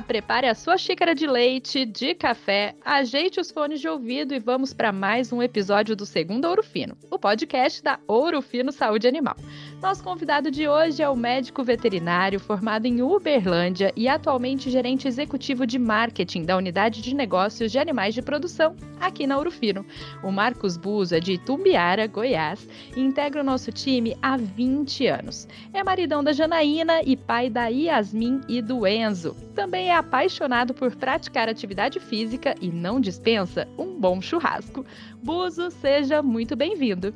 Prepare a sua xícara de leite, de café, ajeite os fones de ouvido e vamos para mais um episódio do Segundo Ouro Fino, o podcast da Ouro Fino Saúde Animal. Nosso convidado de hoje é o médico veterinário formado em Uberlândia e atualmente gerente executivo de marketing da unidade de negócios de animais de produção aqui na Ouro Fino. O Marcos Buza, de Itumbiara, Goiás, e integra o nosso time há 20 anos. É maridão da Janaína e pai da Yasmin e do Enzo também é apaixonado por praticar atividade física e não dispensa um bom churrasco. Buzo, seja muito bem-vindo.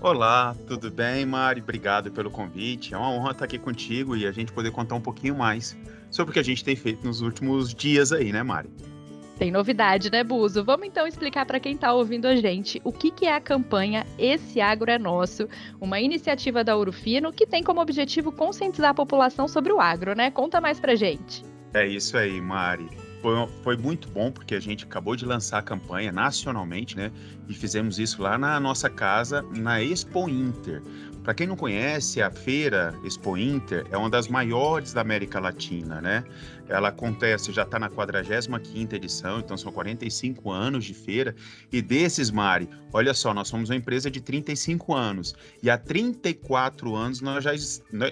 Olá, tudo bem, Mari? Obrigado pelo convite. É uma honra estar aqui contigo e a gente poder contar um pouquinho mais sobre o que a gente tem feito nos últimos dias aí, né, Mari? Tem novidade, né, Buzo? Vamos então explicar para quem está ouvindo a gente o que, que é a campanha Esse Agro é Nosso, uma iniciativa da Urufino que tem como objetivo conscientizar a população sobre o agro, né? Conta mais pra gente. É isso aí, Mari. Foi, foi muito bom porque a gente acabou de lançar a campanha nacionalmente, né? E fizemos isso lá na nossa casa, na Expo Inter. Para quem não conhece, a feira Expo Inter é uma das maiores da América Latina, né? Ela acontece, já está na 45ª edição, então são 45 anos de feira. E desses, Mari, olha só, nós somos uma empresa de 35 anos. E há 34 anos nós já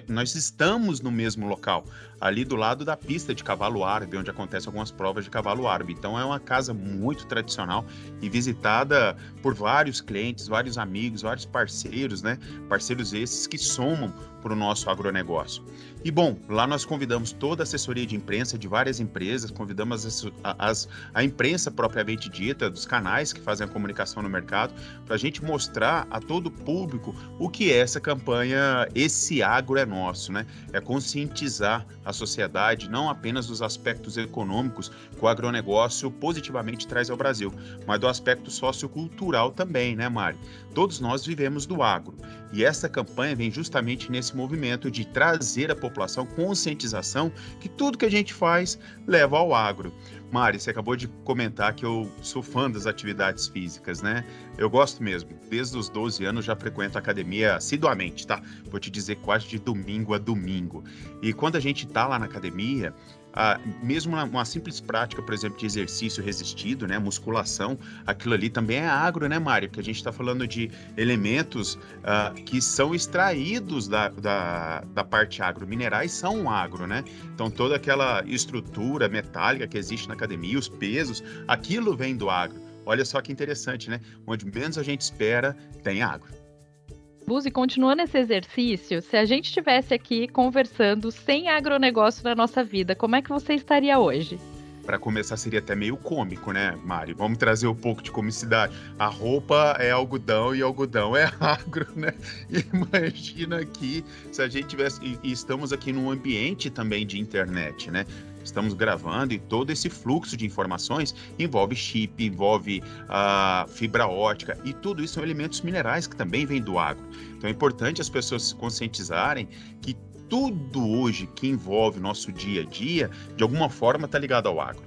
nós estamos no mesmo local, ali do lado da pista de cavalo árabe, onde acontecem algumas provas de cavalo árabe. Então é uma casa muito tradicional e visitada por vários clientes, vários amigos, vários parceiros, né? Parceiros esses que somam para o nosso agronegócio. E bom, lá nós convidamos toda a assessoria de imprensa de várias empresas, convidamos as, as, a imprensa propriamente dita, dos canais que fazem a comunicação no mercado, para a gente mostrar a todo público o que é essa campanha Esse Agro é Nosso, né? É conscientizar a sociedade não apenas dos aspectos econômicos que o agronegócio positivamente traz ao Brasil, mas do aspecto sociocultural também, né, Mari? Todos nós vivemos do agro e essa campanha vem justamente nesse movimento de trazer à população conscientização que tudo que a gente faz leva ao agro. Mari, você acabou de comentar que eu sou fã das atividades físicas, né? Eu gosto mesmo. Desde os 12 anos já frequento a academia assiduamente, tá? Vou te dizer quase de domingo a domingo. E quando a gente tá lá na academia, mesmo uma, uma, simples prática, por exemplo, de exercício resistido, né, musculação, aquilo ali também é agro, né, Mário? Porque a gente está falando de elementos ah, que são extraídos da, da, da, parte agro. Minerais são agro, né? Então, toda aquela estrutura metálica que existe na academia, os pesos, aquilo vem do agro. Olha só que interessante, né? Onde menos a gente espera, tem agro. Buzi, continuando esse exercício, se a gente estivesse aqui conversando sem agronegócio na nossa vida, como é que você estaria hoje? Para começar, seria até meio cômico, né, Mari? Vamos trazer um pouco de comicidade. A roupa é algodão e algodão é agro, né? Imagina aqui se a gente tivesse. E estamos aqui num ambiente também de internet, né? Estamos gravando e todo esse fluxo de informações envolve chip, envolve a uh, fibra ótica e tudo isso são elementos minerais que também vêm do agro. Então é importante as pessoas se conscientizarem que tudo hoje que envolve o nosso dia a dia, de alguma forma está ligado ao agro.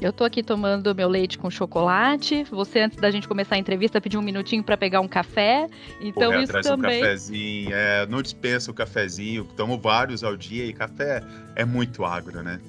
Eu tô aqui tomando meu leite com chocolate. Você, antes da gente começar a entrevista, pediu um minutinho para pegar um café. Então, Correr isso também. Um cafezinho, é, não dispensa o cafezinho. Tomo vários ao dia e café é muito agro, né?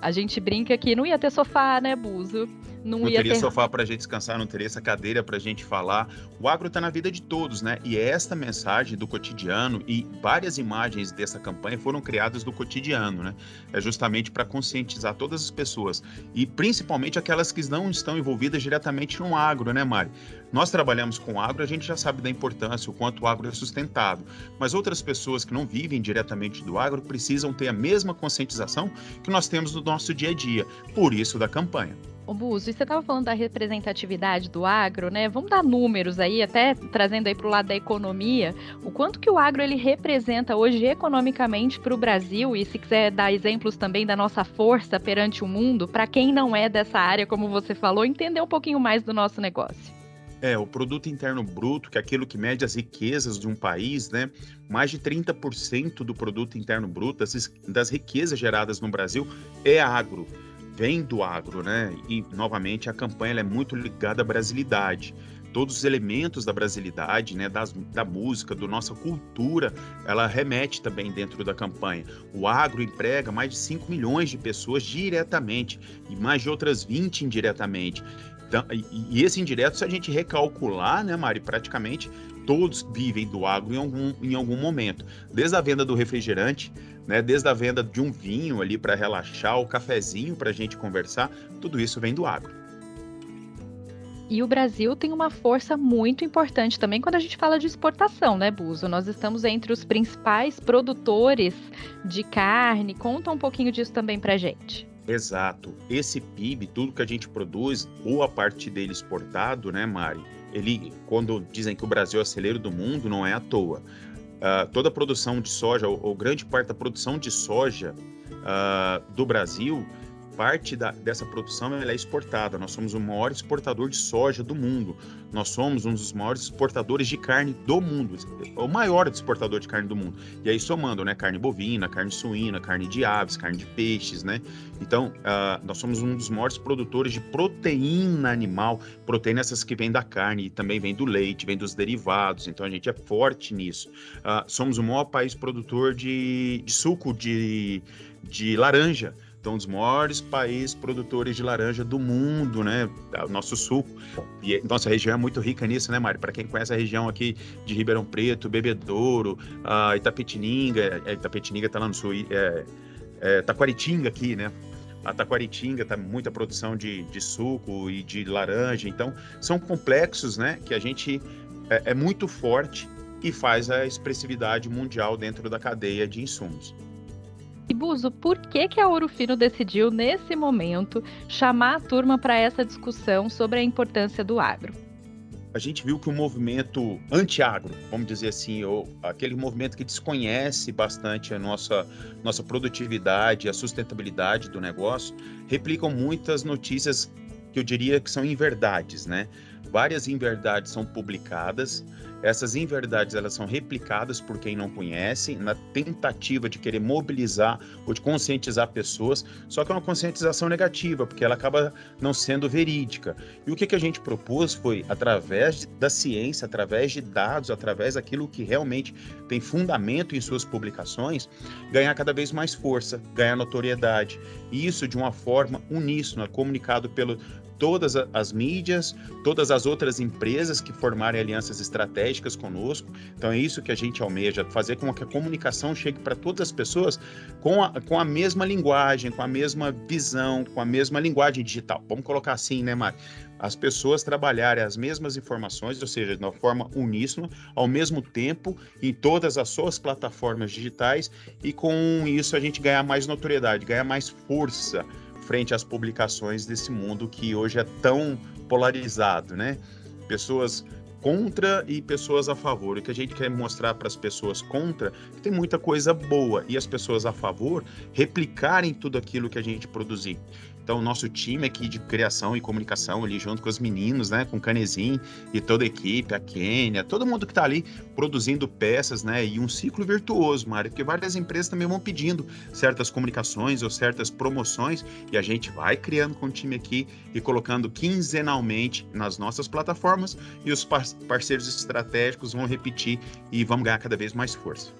A gente brinca que não ia ter sofá, né, Buzo? Não, não teria ter... sofá para a gente descansar, não teria essa cadeira para a gente falar. O agro está na vida de todos, né? E é esta mensagem do cotidiano e várias imagens dessa campanha foram criadas do cotidiano, né? É justamente para conscientizar todas as pessoas e principalmente aquelas que não estão envolvidas diretamente no agro, né, Mari? Nós trabalhamos com agro, a gente já sabe da importância, o quanto o agro é sustentável. Mas outras pessoas que não vivem diretamente do agro precisam ter a mesma conscientização que nós temos no nosso dia a dia. Por isso da campanha. Ô Buzo, e você estava falando da representatividade do agro, né? Vamos dar números aí, até trazendo aí para o lado da economia, o quanto que o agro ele representa hoje economicamente para o Brasil e se quiser dar exemplos também da nossa força perante o mundo, para quem não é dessa área, como você falou, entender um pouquinho mais do nosso negócio. É, o produto interno bruto, que é aquilo que mede as riquezas de um país, né? Mais de 30% do produto interno bruto, das riquezas geradas no Brasil, é agro vem do agro, né? E novamente a campanha é muito ligada à brasilidade. todos os elementos da brasilidade, né, das, da música, da nossa cultura, ela remete também dentro da campanha. O agro emprega mais de 5 milhões de pessoas diretamente e mais de outras 20 indiretamente. Então, e, esse indireto, se a gente recalcular, né, Mari, praticamente todos vivem do agro em algum, em algum momento. Desde a venda do refrigerante, né, desde a venda de um vinho ali para relaxar, o cafezinho para a gente conversar, tudo isso vem do agro. E o Brasil tem uma força muito importante também quando a gente fala de exportação, né, Buzo? Nós estamos entre os principais produtores de carne. Conta um pouquinho disso também para gente. Exato. Esse PIB, tudo que a gente produz, ou a parte dele exportado, né, Mari? Ele, quando dizem que o Brasil é o celeiro do mundo, não é à toa. Uh, toda a produção de soja, ou, ou, grande parte da produção de soja uh, do Brasil, parte da, dessa produção é exportada. Nós somos o maior exportador de soja do mundo. Nós somos um dos maiores exportadores de carne do mundo, o maior exportador de carne do mundo. E aí somando, né, carne bovina, carne suína, carne de aves, carne de peixes, né? Então, uh, nós somos um dos maiores produtores de proteína animal, proteína essas que vêm da carne e também vem do leite, vem dos derivados. Então, a gente é forte nisso. Uh, somos o maior país produtor de, de suco de, de laranja. Então, um dos maiores países produtores de laranja do mundo, né? O nosso suco. E nossa região é muito rica nisso, né, Mário? Para quem conhece a região aqui de Ribeirão Preto, Bebedouro, uh, Itapetininga, é, Itapetininga está lá no sul, é, é, Taquaritinga aqui, né? A Taquaritinga tá muita produção de, de suco e de laranja. Então, são complexos, né? Que a gente é, é muito forte e faz a expressividade mundial dentro da cadeia de insumos. E Buzo, por que, que a Ouro Fino decidiu, nesse momento, chamar a turma para essa discussão sobre a importância do agro? A gente viu que o movimento anti-agro, vamos dizer assim, ou aquele movimento que desconhece bastante a nossa, nossa produtividade, a sustentabilidade do negócio, replicam muitas notícias que eu diria que são inverdades, né? Várias inverdades são publicadas, essas inverdades elas são replicadas por quem não conhece, na tentativa de querer mobilizar ou de conscientizar pessoas, só que é uma conscientização negativa, porque ela acaba não sendo verídica. E o que, que a gente propôs foi, através da ciência, através de dados, através daquilo que realmente tem fundamento em suas publicações, ganhar cada vez mais força, ganhar notoriedade. E isso de uma forma uníssona, comunicado pelo todas as mídias, todas as outras empresas que formarem alianças estratégicas conosco. Então é isso que a gente almeja, fazer com que a comunicação chegue para todas as pessoas com a, com a mesma linguagem, com a mesma visão, com a mesma linguagem digital. Vamos colocar assim, né, Mari? As pessoas trabalharem as mesmas informações, ou seja, de uma forma uníssona, ao mesmo tempo, em todas as suas plataformas digitais, e com isso a gente ganhar mais notoriedade, ganhar mais força frente às publicações desse mundo que hoje é tão polarizado, né? Pessoas contra e pessoas a favor. O que a gente quer mostrar para as pessoas contra é que tem muita coisa boa e as pessoas a favor replicarem tudo aquilo que a gente produzir. Então, o nosso time aqui de criação e comunicação ali, junto com os meninos, né, com o Canezin e toda a equipe, a Kênia, todo mundo que está ali produzindo peças, né, e um ciclo virtuoso, Mário, porque várias empresas também vão pedindo certas comunicações ou certas promoções e a gente vai criando com o time aqui e colocando quinzenalmente nas nossas plataformas e os parceiros estratégicos vão repetir e vamos ganhar cada vez mais força.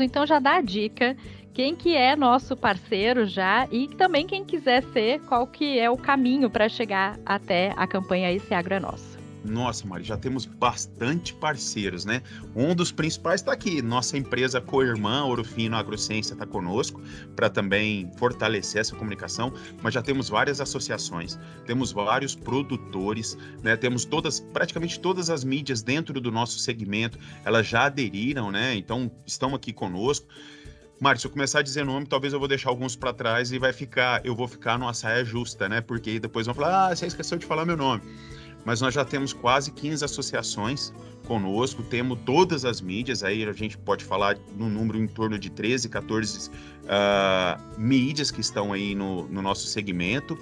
Então já dá a dica quem que é nosso parceiro já e também quem quiser ser, qual que é o caminho para chegar até a campanha Esse Agro é Nosso. Nossa, Mari, já temos bastante parceiros, né? Um dos principais está aqui, nossa empresa co-irmã Orofino Agrociência está conosco para também fortalecer essa comunicação, mas já temos várias associações, temos vários produtores, né? Temos todas, praticamente todas as mídias dentro do nosso segmento, elas já aderiram, né? Então estão aqui conosco. Mário, se eu começar a dizer nome, talvez eu vou deixar alguns para trás e vai ficar, eu vou ficar numa saia justa, né? Porque depois vão falar, ah, você esqueceu de falar meu nome. Mas nós já temos quase 15 associações conosco, temos todas as mídias, aí a gente pode falar no número em torno de 13, 14 uh, mídias que estão aí no, no nosso segmento.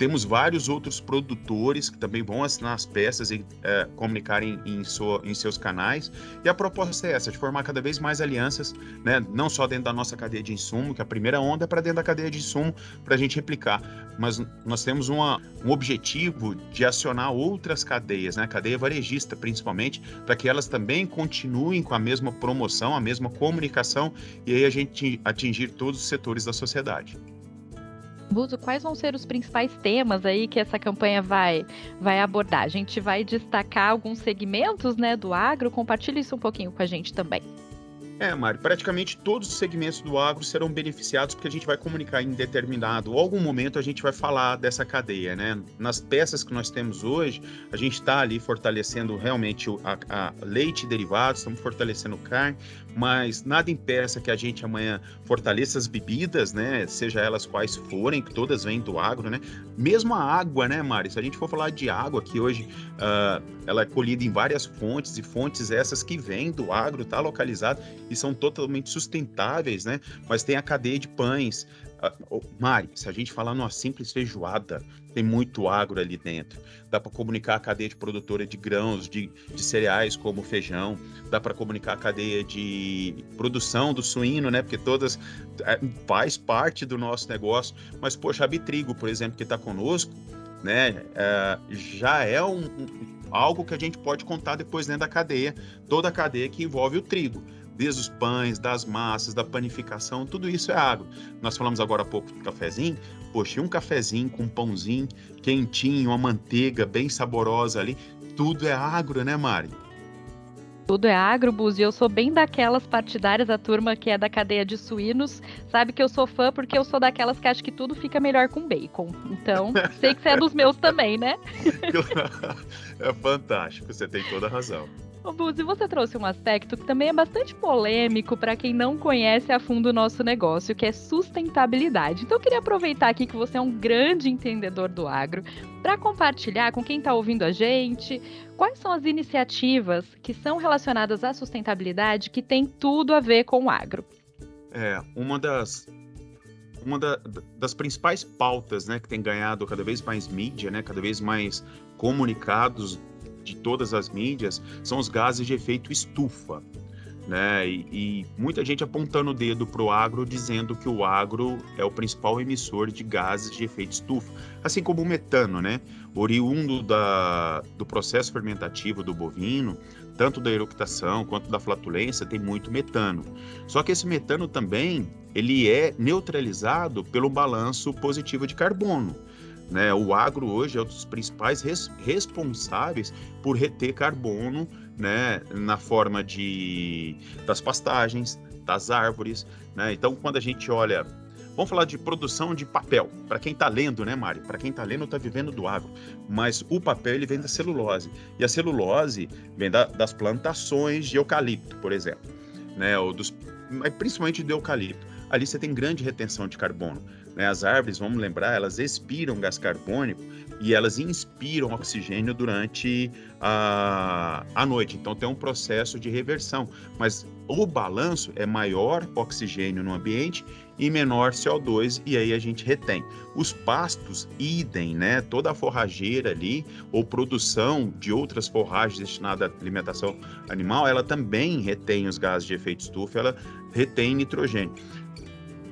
Temos vários outros produtores que também vão assinar as peças e é, comunicarem em, sua, em, seus canais. E a proposta é essa, de formar cada vez mais alianças, né? não só dentro da nossa cadeia de insumo, que a primeira onda é para dentro da cadeia de insumo, para a gente replicar. Mas nós temos uma, um objetivo de acionar outras cadeias, né? cadeia varejista principalmente, para que elas também continuem com a mesma promoção, a mesma comunicação, e aí a gente atingir todos os setores da sociedade. Buzo, quais vão ser os principais temas aí que essa campanha vai, vai abordar? A gente vai destacar alguns segmentos né, do agro, compartilhe isso um pouquinho com a gente também. É, Mário, praticamente todos os segmentos do agro serão beneficiados porque a gente vai comunicar em determinado, ou algum momento a gente vai falar dessa cadeia, né? Nas peças que nós temos hoje, a gente está ali fortalecendo realmente a, a leite e derivados, estamos fortalecendo carne, mas nada impeça que a gente amanhã fortaleça as bebidas, né? Seja elas quais forem, que todas vêm do agro, né? Mesmo a água, né, Mari? Se a gente for falar de água, que hoje uh, ela é colhida em várias fontes, e fontes essas que vêm do agro, tá localizado e são totalmente sustentáveis, né? Mas tem a cadeia de pães, Mari, se a gente falar numa simples feijoada, tem muito agro ali dentro. Dá para comunicar a cadeia de produtora de grãos, de, de cereais como feijão, dá para comunicar a cadeia de produção do suíno, né? Porque todas é, faz parte do nosso negócio. Mas, poxa, a Bitrigo, por exemplo, que está conosco, né? É, já é um, um, algo que a gente pode contar depois dentro da cadeia, toda a cadeia que envolve o trigo desde os pães, das massas, da panificação, tudo isso é agro. Nós falamos agora há pouco do cafezinho, poxa, um cafezinho com um pãozinho quentinho, uma manteiga bem saborosa ali, tudo é agro, né, Mari? Tudo é agro, Bus, e eu sou bem daquelas partidárias, a turma que é da cadeia de suínos, sabe que eu sou fã porque eu sou daquelas que acho que tudo fica melhor com bacon. Então, sei que você é dos meus também, né? é fantástico, você tem toda a razão. Buzi, você trouxe um aspecto que também é bastante polêmico para quem não conhece a fundo o nosso negócio, que é sustentabilidade. Então, eu queria aproveitar aqui que você é um grande entendedor do agro para compartilhar com quem está ouvindo a gente quais são as iniciativas que são relacionadas à sustentabilidade que tem tudo a ver com o agro. É, uma das uma da, das principais pautas, né, que tem ganhado cada vez mais mídia, né, cada vez mais comunicados de todas as mídias são os gases de efeito estufa. Né? E, e muita gente apontando o dedo para o agro, dizendo que o agro é o principal emissor de gases de efeito estufa, assim como o metano, né? oriundo da, do processo fermentativo do bovino, tanto da eructação quanto da flatulência, tem muito metano. Só que esse metano também ele é neutralizado pelo balanço positivo de carbono. Né? O agro hoje é um dos principais res responsáveis por reter carbono né? na forma de, das pastagens, das árvores. Né? Então, quando a gente olha Vamos falar de produção de papel. Para quem está lendo, né, Mário? Para quem está lendo, está vivendo do agro. Mas o papel ele vem da celulose. E a celulose vem da, das plantações de eucalipto, por exemplo. Né? Ou dos, principalmente do eucalipto. Ali você tem grande retenção de carbono. Né? As árvores, vamos lembrar, elas expiram gás carbônico e elas inspiram oxigênio durante a, a noite. Então tem um processo de reversão. Mas o balanço é maior oxigênio no ambiente e menor CO2 e aí a gente retém. Os pastos, idem, né? Toda a forrageira ali ou produção de outras forragens destinadas à alimentação animal, ela também retém os gases de efeito estufa, ela retém nitrogênio.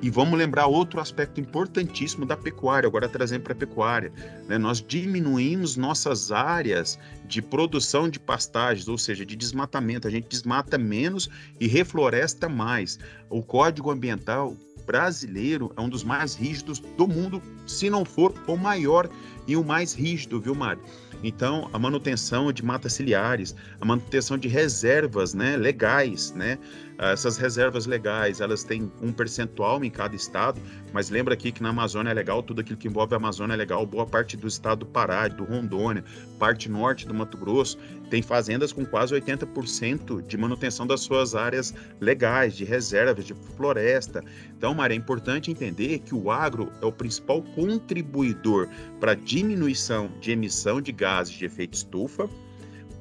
E vamos lembrar outro aspecto importantíssimo da pecuária, agora trazendo para a pecuária. Né? Nós diminuímos nossas áreas de produção de pastagens, ou seja, de desmatamento. A gente desmata menos e refloresta mais. O Código Ambiental brasileiro é um dos mais rígidos do mundo, se não for o maior e o mais rígido, viu, Mário? Então, a manutenção de matas ciliares, a manutenção de reservas né, legais, né? Essas reservas legais, elas têm um percentual em cada estado, mas lembra aqui que na Amazônia é legal, tudo aquilo que envolve a Amazônia é legal, boa parte do estado do Pará, do Rondônia, parte norte do Mato Grosso, tem fazendas com quase 80% de manutenção das suas áreas legais, de reservas, de floresta. Então, Maria, é importante entender que o agro é o principal contribuidor para a diminuição de emissão de gases de efeito estufa,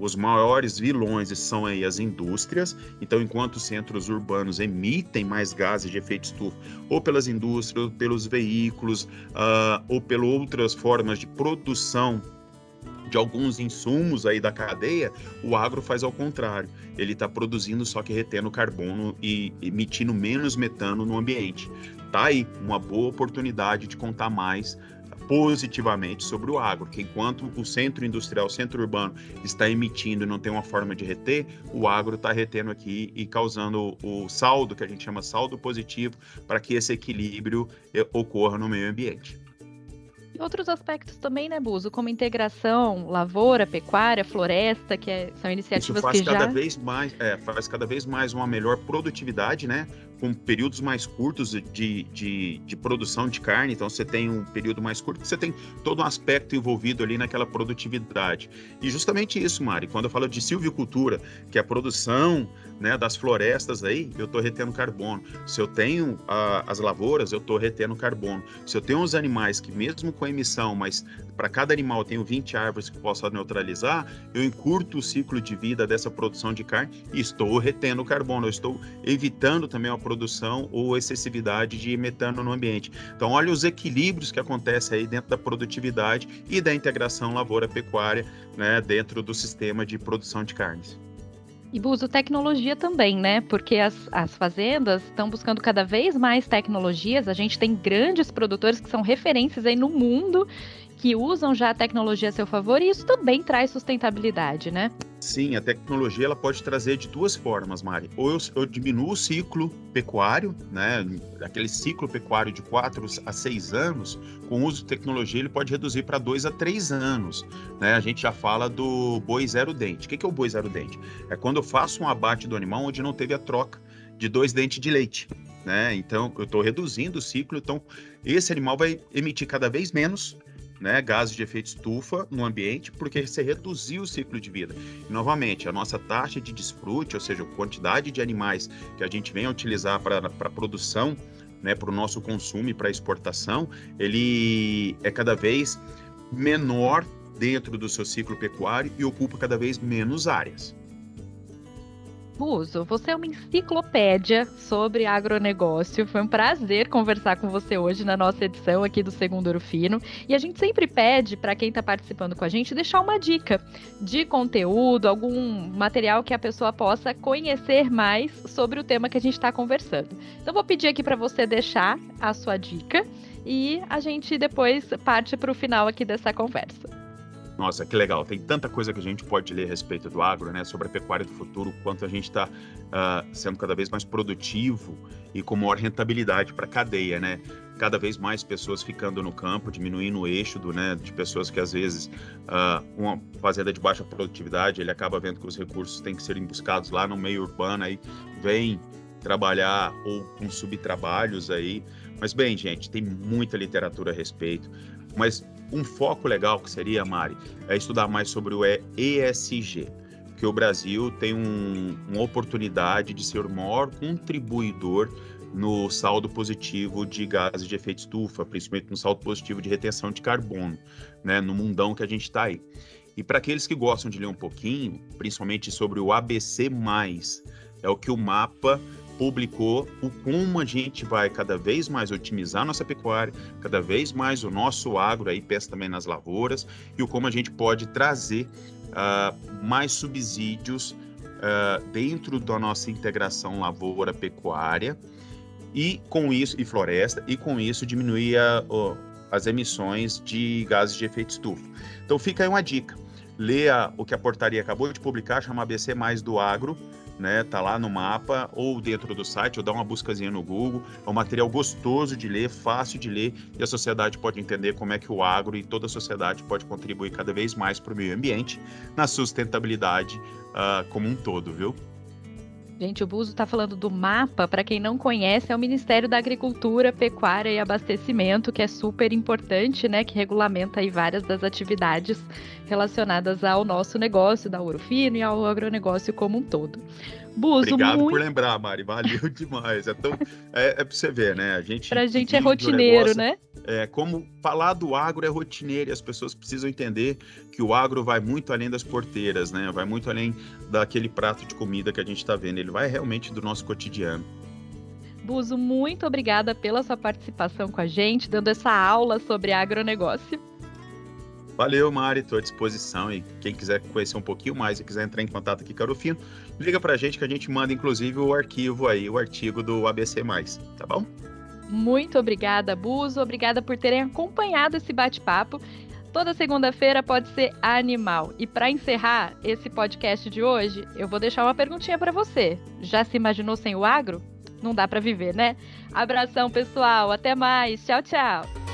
os maiores vilões são aí as indústrias. Então, enquanto os centros urbanos emitem mais gases de efeito estufa, ou pelas indústrias, ou pelos veículos, uh, ou pelas outras formas de produção de alguns insumos aí da cadeia, o agro faz ao contrário. Ele está produzindo só que retendo carbono e emitindo menos metano no ambiente. Tá aí uma boa oportunidade de contar mais positivamente sobre o agro, que enquanto o centro industrial, o centro urbano está emitindo e não tem uma forma de reter, o agro está retendo aqui e causando o saldo, que a gente chama saldo positivo, para que esse equilíbrio eh, ocorra no meio ambiente. Outros aspectos também, né, Buzo? Como integração, lavoura, pecuária, floresta, que é, são iniciativas Isso faz que cada já... vez mais, é, faz cada vez mais uma melhor produtividade, né? Com períodos mais curtos de, de, de produção de carne. Então, você tem um período mais curto, você tem todo um aspecto envolvido ali naquela produtividade. E justamente isso, Mari, quando eu falo de silvicultura, que é a produção né, das florestas aí, eu estou retendo carbono. Se eu tenho uh, as lavouras, eu estou retendo carbono. Se eu tenho os animais que, mesmo com emissão, mas para cada animal eu tenho 20 árvores que posso neutralizar, eu encurto o ciclo de vida dessa produção de carne e estou retendo carbono. Eu estou evitando também a produção ou excessividade de metano no ambiente. Então, olha os equilíbrios que acontecem aí dentro da produtividade e da integração lavoura-pecuária né, dentro do sistema de produção de carnes. E uso tecnologia também, né? Porque as, as fazendas estão buscando cada vez mais tecnologias. A gente tem grandes produtores que são referências aí no mundo que usam já a tecnologia a seu favor e isso também traz sustentabilidade, né? Sim, a tecnologia ela pode trazer de duas formas, Mari. Ou eu, eu diminuo o ciclo pecuário, né? Aquele ciclo pecuário de 4 a 6 anos, com o uso de tecnologia ele pode reduzir para 2 a 3 anos. Né? A gente já fala do boi zero dente. O que é o boi zero dente? É quando eu faço um abate do animal onde não teve a troca de dois dentes de leite. Né? Então, eu estou reduzindo o ciclo, então esse animal vai emitir cada vez menos né, gases de efeito estufa no ambiente, porque você reduziu o ciclo de vida. E, novamente, a nossa taxa de desfrute, ou seja, a quantidade de animais que a gente vem a utilizar para a produção, né, para o nosso consumo e para exportação, ele é cada vez menor dentro do seu ciclo pecuário e ocupa cada vez menos áreas. Buzo, você é uma enciclopédia sobre agronegócio. Foi um prazer conversar com você hoje na nossa edição aqui do Segundo Ouro Fino. E a gente sempre pede para quem está participando com a gente deixar uma dica de conteúdo, algum material que a pessoa possa conhecer mais sobre o tema que a gente está conversando. Então, vou pedir aqui para você deixar a sua dica e a gente depois parte para o final aqui dessa conversa. Nossa, que legal. Tem tanta coisa que a gente pode ler a respeito do agro, né? Sobre a pecuária do futuro, quanto a gente está uh, ah, sendo cada vez mais produtivo e com maior rentabilidade para a cadeia, né? Cada vez mais pessoas ficando no campo, diminuindo o eixo do, né, de pessoas que às vezes uh, uma fazenda de baixa produtividade, ele acaba vendo que os recursos têm que serem buscados lá no meio urbano, aí vem trabalhar ou com subtrabalhos aí. Mas bem, gente, tem muita literatura a respeito. Mas um foco legal que seria, Mari, é estudar mais sobre o ESG, que o Brasil tem um, uma oportunidade de ser o maior contribuidor no saldo positivo de gases de efeito estufa, principalmente no saldo positivo de retenção de carbono, né, no mundão que a gente está aí. E para aqueles que gostam de ler um pouquinho, principalmente sobre o ABC+, é o que o mapa publicou o como a gente vai cada vez mais otimizar nossa pecuária, cada vez mais o nosso agro, aí pensa também nas lavouras, e o como a gente pode trazer uh, mais subsídios uh, dentro da nossa integração lavoura-pecuária, e com isso, e floresta, e com isso diminuir a, uh, as emissões de gases de efeito estufa. Então fica aí uma dica. Leia o que a portaria acabou de publicar, chama ABC Mais do Agro, né? Tá lá no mapa ou dentro do site, ou dá uma buscazinha no Google. É um material gostoso de ler, fácil de ler, e a sociedade pode entender como é que o agro e toda a sociedade pode contribuir cada vez mais para o meio ambiente na sustentabilidade uh, como um todo, viu? Gente, o Buzo está falando do mapa. Para quem não conhece, é o Ministério da Agricultura, Pecuária e Abastecimento, que é super importante, né? Que regulamenta aí várias das atividades relacionadas ao nosso negócio, da Ouro Fino e ao agronegócio como um todo. Buzo, Obrigado muito... por lembrar, Mari. Valeu demais. É, tão... é, é para você ver, né? A gente. Pra gente é rotineiro, negócio, né? É como falar do agro é rotineiro e as pessoas precisam entender que o agro vai muito além das porteiras, né? Vai muito além daquele prato de comida que a gente está vendo. Ele vai realmente do nosso cotidiano. Buzo, muito obrigada pela sua participação com a gente, dando essa aula sobre agronegócio. Valeu, Mari, estou à disposição. E quem quiser conhecer um pouquinho mais e quiser entrar em contato aqui com a Arufino, liga para a gente que a gente manda, inclusive, o arquivo aí, o artigo do ABC, tá bom? Muito obrigada, Buzo. Obrigada por terem acompanhado esse bate-papo. Toda segunda-feira pode ser animal. E para encerrar esse podcast de hoje, eu vou deixar uma perguntinha para você. Já se imaginou sem o agro? Não dá para viver, né? Abração, pessoal. Até mais. Tchau, tchau.